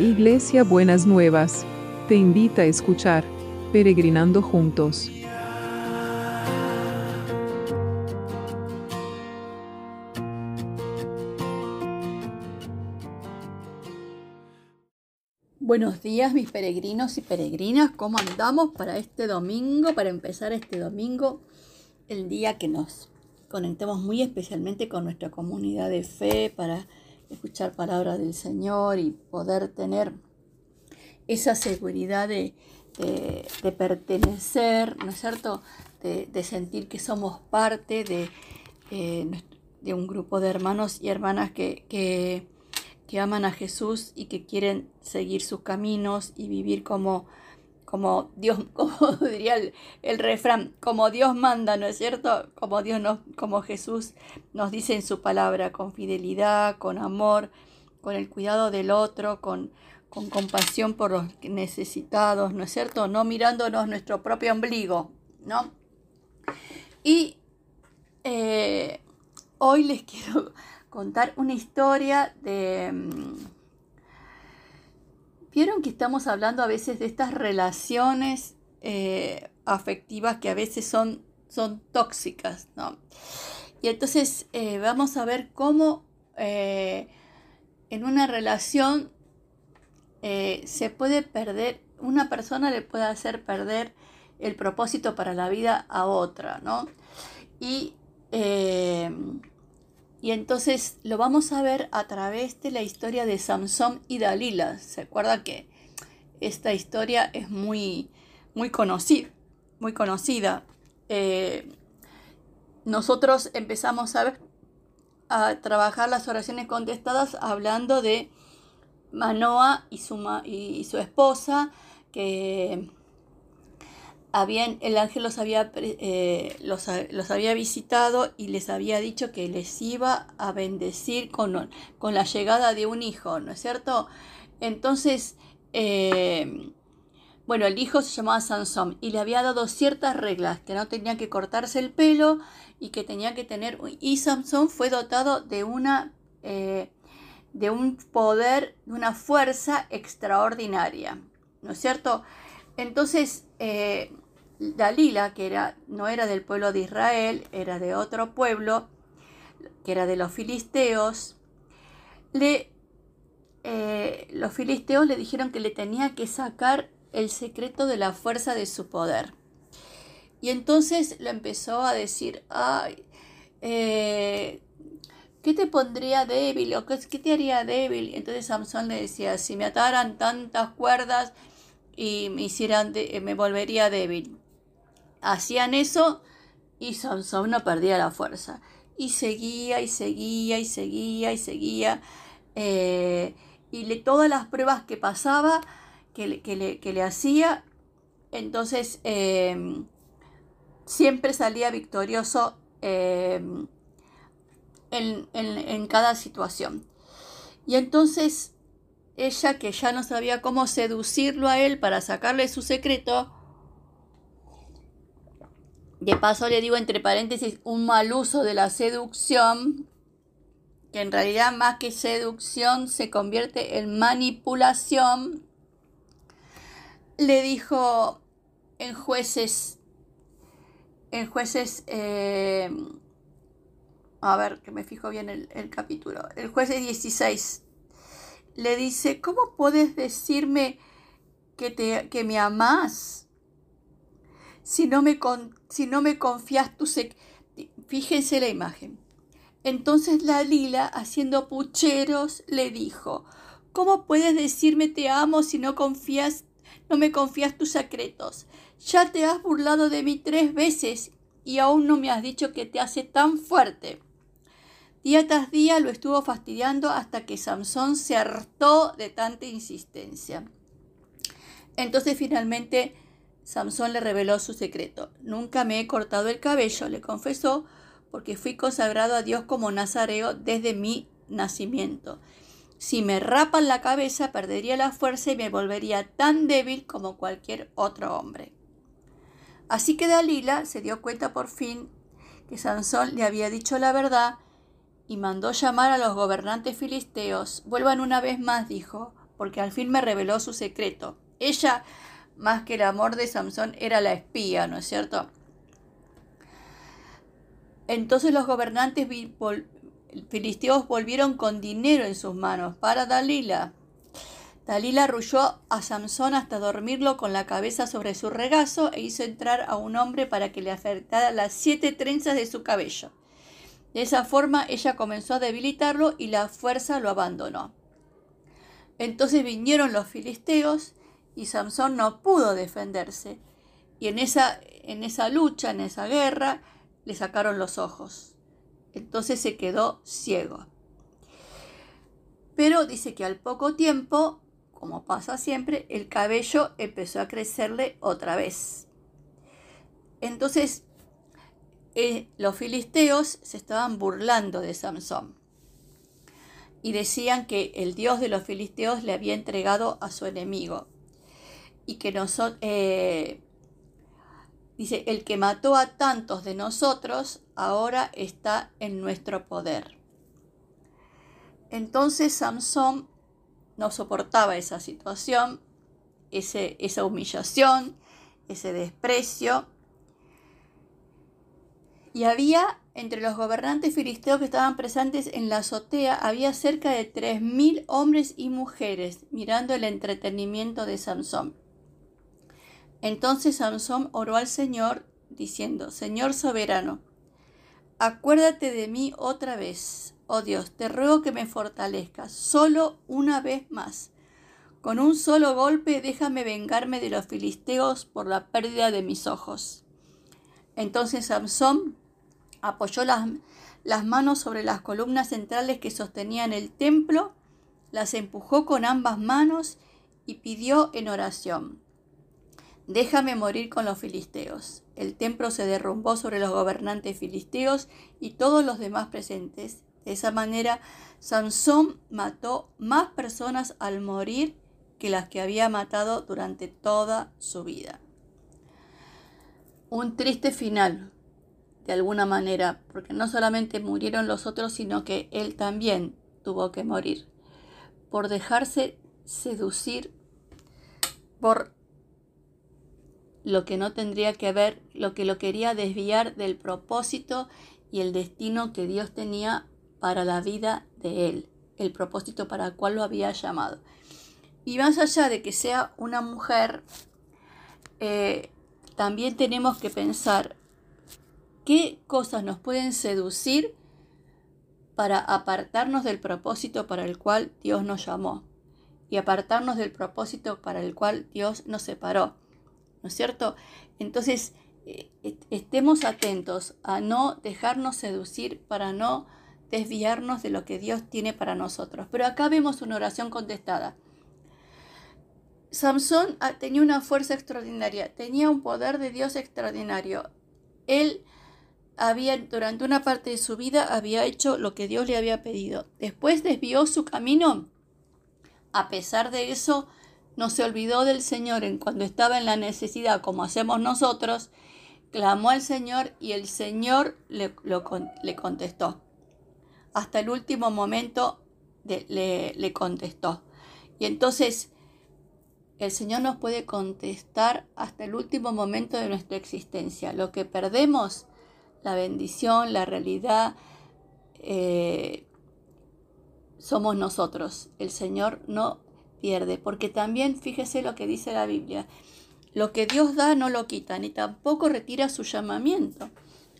Iglesia Buenas Nuevas, te invita a escuchar Peregrinando Juntos. Buenos días mis peregrinos y peregrinas, ¿cómo andamos para este domingo, para empezar este domingo, el día que nos conectemos muy especialmente con nuestra comunidad de fe, para escuchar palabras del Señor y poder tener esa seguridad de, pertenecer, ¿no es cierto? De, sentir que somos parte de, eh, de, un grupo de hermanos y hermanas que, que, aman a Jesús y que quieren seguir sus caminos y vivir como, como Dios, como diría el, refrán, como Dios manda, ¿no es cierto? Como Dios nos, como Jesús nos dice en su palabra, con fidelidad, con amor, con el cuidado del otro, con, con compasión por los necesitados, ¿no es cierto? No mirándonos nuestro propio ombligo, ¿no? Y eh, hoy les quiero contar una historia de mm, Vieron que estamos hablando a veces de estas relaciones eh, afectivas que a veces son, son tóxicas, ¿no? Y entonces eh, vamos a ver cómo eh, en una relación se puede perder, una persona le puede hacer perder el propósito para la vida a otra, ¿no? Y y entonces lo vamos a ver a través de la historia de Samson y Dalila. ¿Se acuerda que esta historia es muy, muy conocida? Muy conocida. Eh, nosotros empezamos a, a trabajar las oraciones contestadas hablando de Manoa y su, y su esposa que habían, el ángel los había, eh, los, había visitado y les había dicho que les iba a bendecir con, con la llegada de un hijo, ¿no es cierto? Entonces, eh, bueno, el hijo se llamaba Sansón y le había dado ciertas reglas, que no tenía que cortarse el pelo y que tenía que tener... Y Sansón fue dotado de una... Eh, de un poder, de una fuerza extraordinaria, ¿no es cierto? Entonces, Dalila, que era, no era del pueblo de Israel, era de otro pueblo, que era de los filisteos, le, eh, los filisteos le dijeron que le tenía que sacar el secreto de la fuerza de su poder. Y entonces le empezó a decir, ay, eh, ¿qué te pondría débil? ¿O qué, te haría débil? Entonces Samson le decía, si me ataran tantas cuerdas y me hicieran, me volvería débil hacían eso y Sansón no perdía la fuerza. Y seguía y seguía y seguía y seguía. Eh, y le, todas las pruebas que pasaba, que le, que le, hacía, entonces em, siempre salía victorioso em, en, en cada situación. Y entonces ella, que ya no sabía cómo seducirlo a él para sacarle su secreto, de paso le digo entre paréntesis un mal uso de la seducción, que en realidad más que seducción se convierte en manipulación. Le dijo en jueces, en jueces, eh, a ver que me fijo bien el, capítulo, el jueces 16, le dice, ¿cómo puedes decirme que, te, que me amás? Si no me, si no me confías tu Fíjense la imagen. Entonces la lila, haciendo pucheros, le dijo, ¿Cómo puedes decirme te amo si no confías, no me confías tus secretos? Ya te has burlado de mí tres veces y aún no me has dicho que te hace tan fuerte. Día tras día lo estuvo fastidiando hasta que Samson se hartó de tanta insistencia. Entonces finalmente Samson le reveló su secreto. Nunca me he cortado el cabello, le confesó, porque fui consagrado a Dios como nazareo desde mi nacimiento. Si me rapan la cabeza, perdería la fuerza y me volvería tan débil como cualquier otro hombre. Así que Dalila se dio cuenta por fin que Sansón le había dicho la verdad y mandó llamar a los gobernantes filisteos. Vuelvan una vez más, dijo, porque al fin me reveló su secreto. Ella, más que el amor de Samson, era la espía, ¿no es cierto? Entonces los gobernantes filisteos volvieron con dinero en sus manos para Dalila. Dalila arrulló a Samson hasta dormirlo con la cabeza sobre su regazo e hizo entrar a un hombre para que le afectara las siete trenzas de su cabello. De esa forma ella comenzó a debilitarlo y la fuerza lo abandonó. Entonces vinieron los filisteos y Samson no pudo defenderse. Y en esa, en esa lucha, en esa guerra, le sacaron los ojos. Entonces se quedó ciego. Pero dice que al poco tiempo, como pasa siempre, el cabello empezó a crecerle otra vez. Entonces eh, los filisteos se estaban burlando de Samson y decían que el dios de los filisteos le había entregado a su enemigo y que nosotros eh, Dice, el que mató a tantos de nosotros ahora está en nuestro poder. Entonces Samson no soportaba esa situación, ese, esa humillación, ese desprecio. Y había entre los gobernantes filisteos que estaban presentes en la azotea, había cerca de tres mil hombres y mujeres mirando el entretenimiento de Samson. Entonces Samson oró al Señor, diciendo, Señor soberano, acuérdate de mí otra vez. Oh Dios, te ruego que me fortalezcas, solo una vez más. Con un solo golpe déjame vengarme de los filisteos por la pérdida de mis ojos. Entonces Samson apoyó las, las manos sobre las columnas centrales que sostenían el templo, las empujó con ambas manos y pidió en oración. Déjame morir con los filisteos. El templo se derrumbó sobre los gobernantes filisteos y todos los demás presentes. De esa manera, Sansón mató más personas al morir que las que había matado durante toda su vida. Un triste final, de alguna manera, porque no solamente murieron los otros, sino que él también tuvo que morir por dejarse seducir por lo que no tendría que ver, lo que lo quería desviar del propósito y el destino que Dios tenía para la vida de él, el propósito para el cual lo había llamado. Y más allá de que sea una mujer, eh, también tenemos que pensar qué cosas nos pueden seducir para apartarnos del propósito para el cual Dios nos llamó y apartarnos del propósito para el cual Dios nos separó. ¿No es cierto? Entonces, eh, estemos atentos a no dejarnos seducir para no desviarnos de lo que Dios tiene para nosotros. Pero acá vemos una oración contestada. Samson ah, tenía una fuerza extraordinaria, tenía un poder de Dios extraordinario. Él había, durante una parte de su vida, había hecho lo que Dios le había pedido. Después desvió su camino. A pesar de eso, no se olvidó del Señor en cuando estaba en la necesidad, como hacemos nosotros, clamó al Señor y el Señor le, le contestó. Hasta el último momento le, le contestó. Y entonces el Señor nos puede contestar hasta el último momento de nuestra existencia. Lo que perdemos, la bendición, la realidad, eh, somos nosotros. El Señor no pierde, porque también fíjese lo que dice la Biblia, lo que Dios da no lo quita, ni tampoco retira su llamamiento.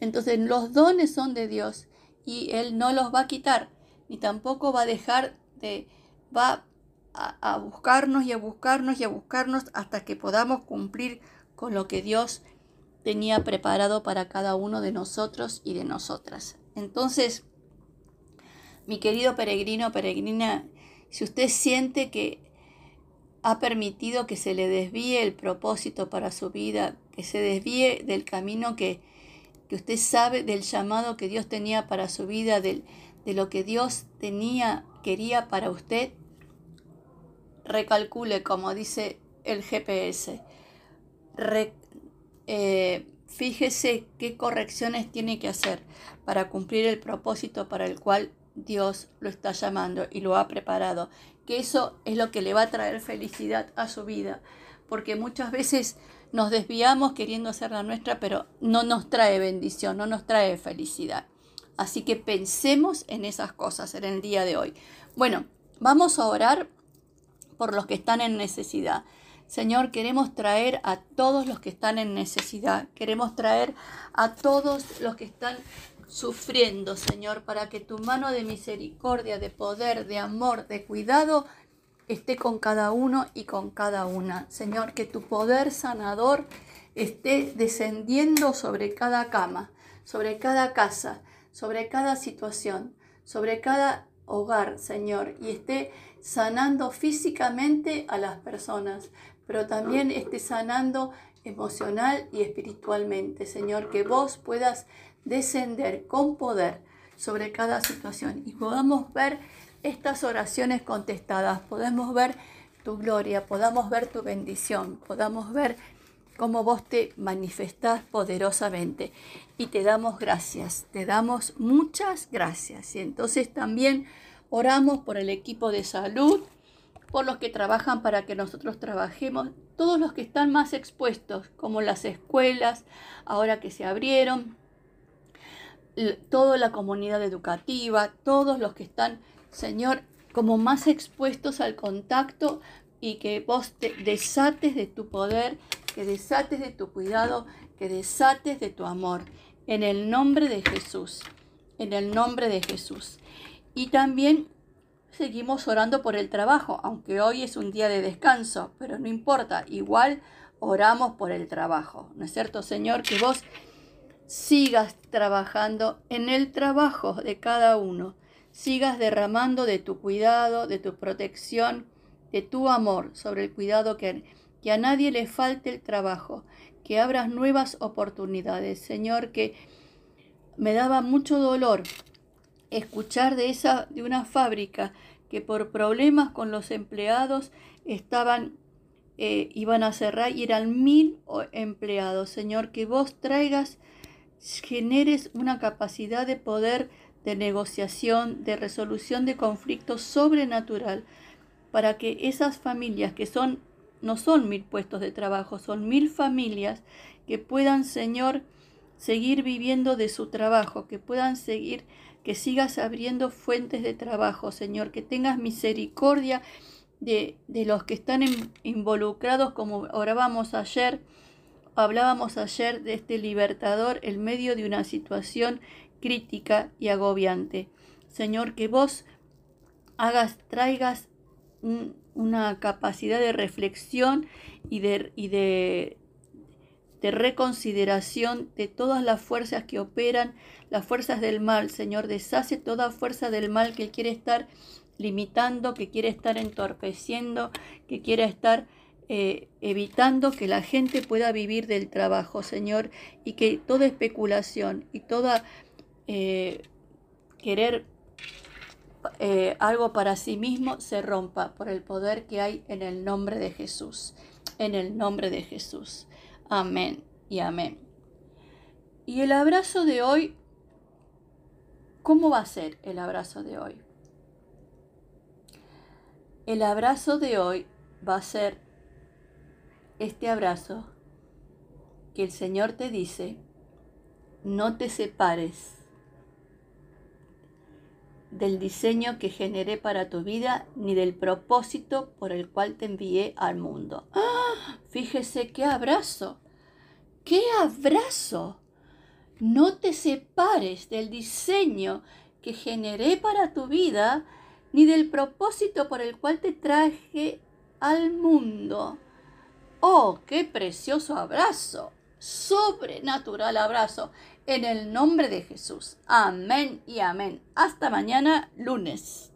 Entonces los dones son de Dios y Él no los va a quitar, ni tampoco va a dejar de, va a, a buscarnos y a buscarnos y a buscarnos hasta que podamos cumplir con lo que Dios tenía preparado para cada uno de nosotros y de nosotras. Entonces, mi querido peregrino, peregrina, si usted siente que ha permitido que se le desvíe el propósito para su vida, que se desvíe del camino que, usted sabe, del llamado que Dios tenía para su vida, de lo que Dios tenía, quería para usted, recalcule, como dice el GPS. Eh, fíjese qué correcciones tiene que hacer para cumplir el propósito para el cual Dios lo está llamando y lo ha preparado. Que eso es lo que le va a traer felicidad a su vida. Porque muchas veces nos desviamos queriendo hacer la nuestra, pero no nos trae bendición, no nos trae felicidad. Así que pensemos en esas cosas en el día de hoy. Bueno, vamos a orar por los que están en necesidad. Señor, queremos traer a todos los que están en necesidad. Queremos traer a todos los que están sufriendo, Señor, para que tu mano de misericordia, de poder, de amor, de cuidado esté con cada uno y con cada una. Señor, que tu poder sanador esté descendiendo sobre cada cama, sobre cada casa, sobre cada situación, sobre cada hogar, Señor, y esté sanando físicamente a las personas, pero también esté sanando emocional y espiritualmente, Señor, que vos puedas descender con poder sobre cada situación y podamos ver estas oraciones contestadas, podemos ver tu gloria, podamos ver tu bendición, podamos ver cómo vos te manifestás poderosamente y te damos gracias, te damos muchas gracias. Y entonces también oramos por el equipo de salud, por los que trabajan para que nosotros trabajemos, todos los que están más expuestos, como las escuelas, ahora que se abrieron, toda la comunidad educativa, todos los que están, Señor, como más expuestos al contacto y que vos te desates de tu poder, que desates de tu cuidado, que desates de tu amor. En el nombre de Jesús, en el nombre de Jesús. Y también seguimos orando por el trabajo, aunque hoy es un día de descanso, pero no importa, igual oramos por el trabajo. ¿No es cierto, Señor? Que vos sigas trabajando en el trabajo de cada uno, sigas derramando de tu cuidado, de tu protección, de tu amor sobre el cuidado que, a nadie le falte el trabajo, que abras nuevas oportunidades. Señor, que me daba mucho dolor escuchar de esa de una fábrica que por problemas con los empleados estaban eh, iban a cerrar y eran mil empleados. Señor, que vos traigas generes una capacidad de poder de negociación, de resolución de conflictos sobrenatural, para que esas familias que son, no son mil puestos de trabajo, son mil familias que puedan, Señor, seguir viviendo de su trabajo, que puedan seguir, que sigas abriendo fuentes de trabajo, Señor, que tengas misericordia de, de los que están involucrados, como orábamos ayer, Hablábamos ayer de este libertador en medio de una situación crítica y agobiante. Señor, que vos hagas, traigas una capacidad de reflexión y de, y de, de reconsideración de todas las fuerzas que operan, las fuerzas del mal. Señor, deshace toda fuerza del mal que quiere estar limitando, que quiere estar entorpeciendo, que quiere estar eh, evitando que la gente pueda vivir del trabajo, Señor, y que toda especulación y toda eh, querer eh, algo para sí mismo se rompa por el poder que hay en el nombre de Jesús, en el nombre de Jesús. Amén y amén. Y el abrazo de hoy, ¿cómo va a ser el abrazo de hoy? El abrazo de hoy va a ser este abrazo que el Señor te dice, no te separes del diseño que generé para tu vida ni del propósito por el cual te envié al mundo. ¡Ah! Fíjese qué abrazo, qué abrazo. No te separes del diseño que generé para tu vida ni del propósito por el cual te traje al mundo. Oh, qué precioso abrazo, sobrenatural abrazo, en el nombre de Jesús. Amén y amén. Hasta mañana lunes.